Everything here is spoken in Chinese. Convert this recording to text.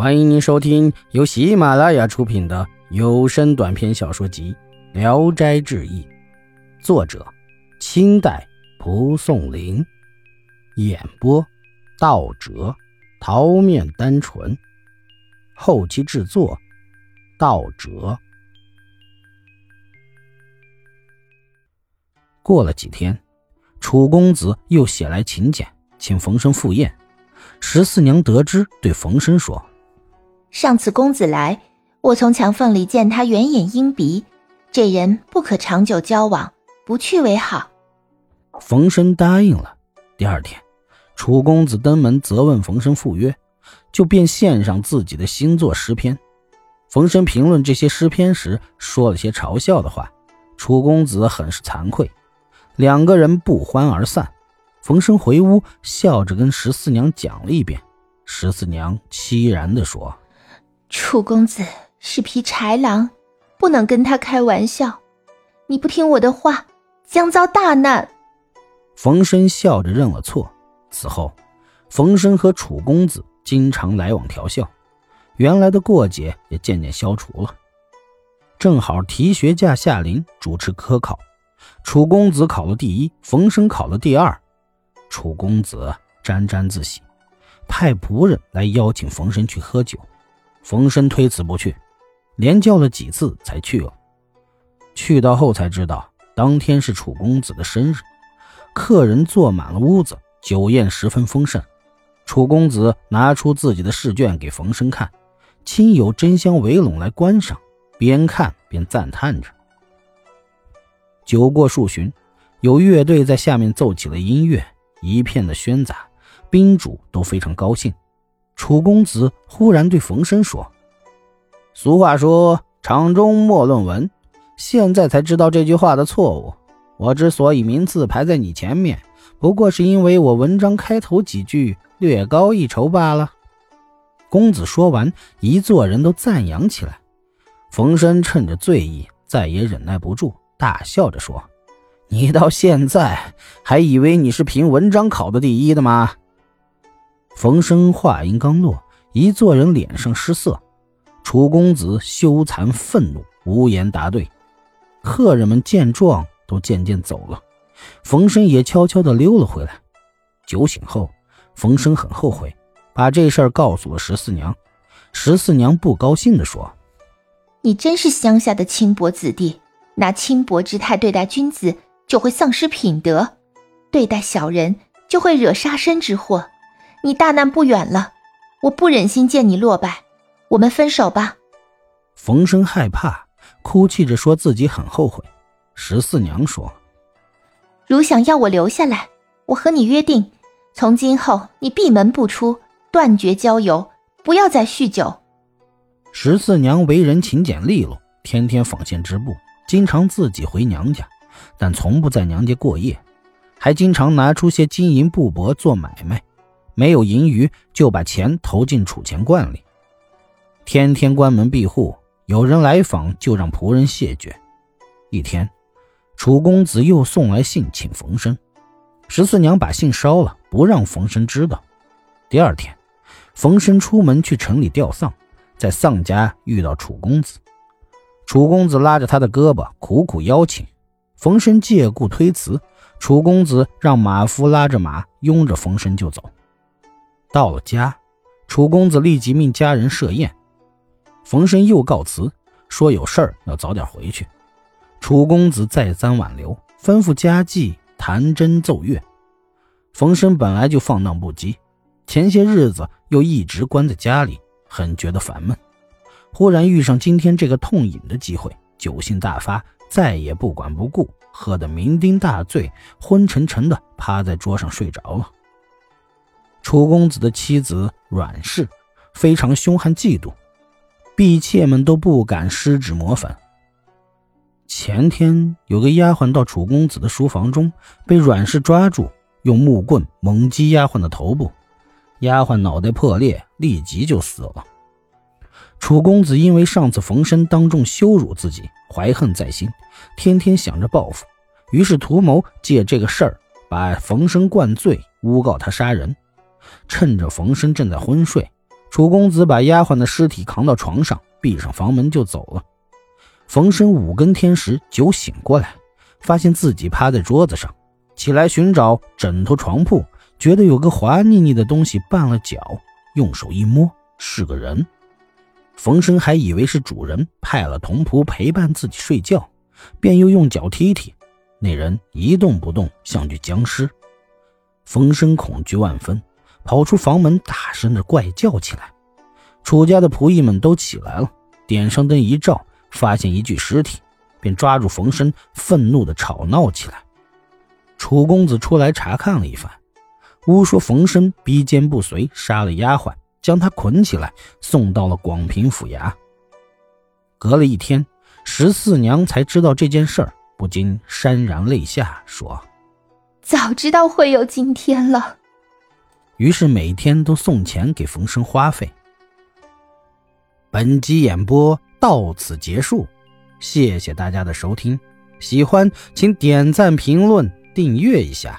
欢迎您收听由喜马拉雅出品的有声短篇小说集《聊斋志异》，作者：清代蒲松龄，演播：道哲、桃面单纯，后期制作：道哲。过了几天，楚公子又写来请柬，请冯生赴宴。十四娘得知，对冯生说。上次公子来，我从墙缝里见他圆眼鹰鼻，这人不可长久交往，不去为好。冯生答应了。第二天，楚公子登门责问冯生赴约，就便献上自己的新作诗篇。冯生评论这些诗篇时，说了些嘲笑的话，楚公子很是惭愧。两个人不欢而散。冯生回屋，笑着跟十四娘讲了一遍。十四娘凄然地说。楚公子是匹豺狼，不能跟他开玩笑。你不听我的话，将遭大难。冯生笑着认了错。此后，冯生和楚公子经常来往调笑，原来的过节也渐渐消除了。正好提学驾下临，主持科考，楚公子考了第一，冯生考了第二。楚公子沾沾自喜，派仆人来邀请冯生去喝酒。冯生推辞不去，连叫了几次才去了。去到后才知道，当天是楚公子的生日，客人坐满了屋子，酒宴十分丰盛。楚公子拿出自己的试卷给冯生看，亲友争相围拢来观赏，边看边赞叹着。酒过数巡，有乐队在下面奏起了音乐，一片的喧杂，宾主都非常高兴。楚公子忽然对冯生说：“俗话说‘场中莫论文’，现在才知道这句话的错误。我之所以名次排在你前面，不过是因为我文章开头几句略高一筹罢了。”公子说完，一座人都赞扬起来。冯生趁着醉意，再也忍耐不住，大笑着说：“你到现在还以为你是凭文章考的第一的吗？”冯生话音刚落，一座人脸上失色。楚公子羞惭愤怒，无言答对。客人们见状，都渐渐走了。冯生也悄悄地溜了回来。酒醒后，冯生很后悔，把这事儿告诉了十四娘。十四娘不高兴地说：“你真是乡下的轻薄子弟，拿轻薄之态对待君子，就会丧失品德；对待小人，就会惹杀身之祸。”你大难不远了，我不忍心见你落败，我们分手吧。冯生害怕，哭泣着说自己很后悔。十四娘说：“如想要我留下来，我和你约定，从今后你闭门不出，断绝交友，不要再酗酒。”十四娘为人勤俭利落，天天纺线织布，经常自己回娘家，但从不在娘家过夜，还经常拿出些金银布帛做买卖。没有盈余，就把钱投进储钱罐里，天天关门闭户。有人来访，就让仆人谢绝。一天，楚公子又送来信请冯生，十四娘把信烧了，不让冯生知道。第二天，冯生出门去城里吊丧，在丧家遇到楚公子，楚公子拉着他的胳膊，苦苦邀请，冯生借故推辞，楚公子让马夫拉着马，拥着冯生就走。到了家，楚公子立即命家人设宴。冯生又告辞，说有事儿要早点回去。楚公子再三挽留，吩咐家妓弹筝奏乐。冯生本来就放荡不羁，前些日子又一直关在家里，很觉得烦闷。忽然遇上今天这个痛饮的机会，酒性大发，再也不管不顾，喝得酩酊大醉，昏沉沉的趴在桌上睡着了。楚公子的妻子阮氏非常凶悍嫉妒，婢妾们都不敢施脂抹粉。前天有个丫鬟到楚公子的书房中，被阮氏抓住，用木棍猛击丫鬟的头部，丫鬟脑袋破裂，立即就死了。楚公子因为上次冯生当众羞辱自己，怀恨在心，天天想着报复，于是图谋借这个事儿把冯生灌醉，诬告他杀人。趁着冯生正在昏睡，楚公子把丫鬟的尸体扛到床上，闭上房门就走了。冯生五更天时酒醒过来，发现自己趴在桌子上，起来寻找枕头床铺，觉得有个滑腻腻的东西绊了脚，用手一摸是个人。冯生还以为是主人派了童仆陪伴自己睡觉，便又用脚踢踢，那人一动不动，像具僵尸。冯生恐惧万分。跑出房门，大声的怪叫起来。楚家的仆役们都起来了，点上灯一照，发现一具尸体，便抓住冯生，愤怒的吵闹起来。楚公子出来查看了一番，诬说冯生逼奸不遂，杀了丫鬟，将他捆起来，送到了广平府衙。隔了一天，十四娘才知道这件事儿，不禁潸然泪下，说：“早知道会有今天了。”于是每天都送钱给冯生花费。本集演播到此结束，谢谢大家的收听，喜欢请点赞、评论、订阅一下。